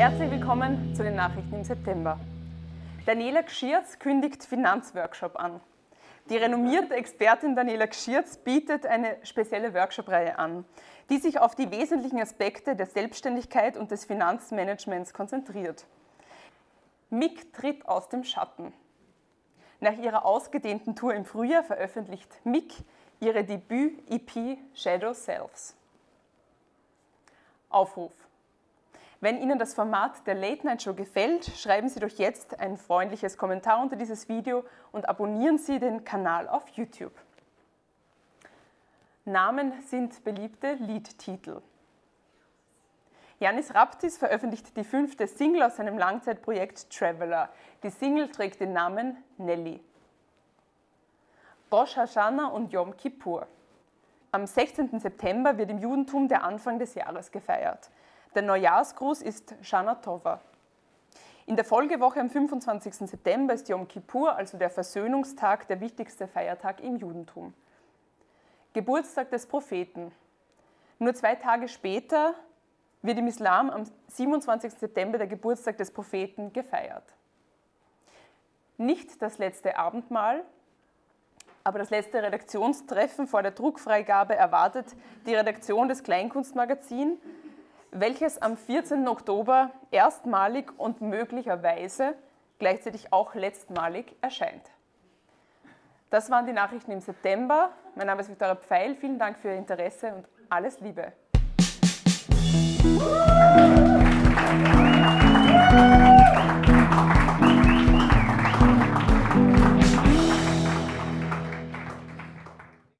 Herzlich willkommen zu den Nachrichten im September. Daniela Gschirz kündigt Finanzworkshop an. Die renommierte Expertin Daniela Gschirz bietet eine spezielle Workshop-Reihe an, die sich auf die wesentlichen Aspekte der Selbstständigkeit und des Finanzmanagements konzentriert. MIG tritt aus dem Schatten. Nach ihrer ausgedehnten Tour im Frühjahr veröffentlicht MIG ihre Debüt-EP Shadow Selves. Aufruf. Wenn Ihnen das Format der Late Night Show gefällt, schreiben Sie doch jetzt ein freundliches Kommentar unter dieses Video und abonnieren Sie den Kanal auf YouTube. Namen sind beliebte Liedtitel. Janis Raptis veröffentlicht die fünfte Single aus seinem Langzeitprojekt Traveler. Die Single trägt den Namen Nelly. Rosh Hashanah und Yom Kippur. Am 16. September wird im Judentum der Anfang des Jahres gefeiert. Der Neujahrsgruß ist Shana Tova. In der Folgewoche am 25. September ist Yom Kippur, also der Versöhnungstag, der wichtigste Feiertag im Judentum. Geburtstag des Propheten. Nur zwei Tage später wird im Islam am 27. September der Geburtstag des Propheten gefeiert. Nicht das letzte Abendmahl, aber das letzte Redaktionstreffen vor der Druckfreigabe erwartet die Redaktion des Kleinkunstmagazins welches am 14. Oktober erstmalig und möglicherweise gleichzeitig auch letztmalig erscheint. Das waren die Nachrichten im September. Mein Name ist Viktoria Pfeil. Vielen Dank für Ihr Interesse und alles Liebe.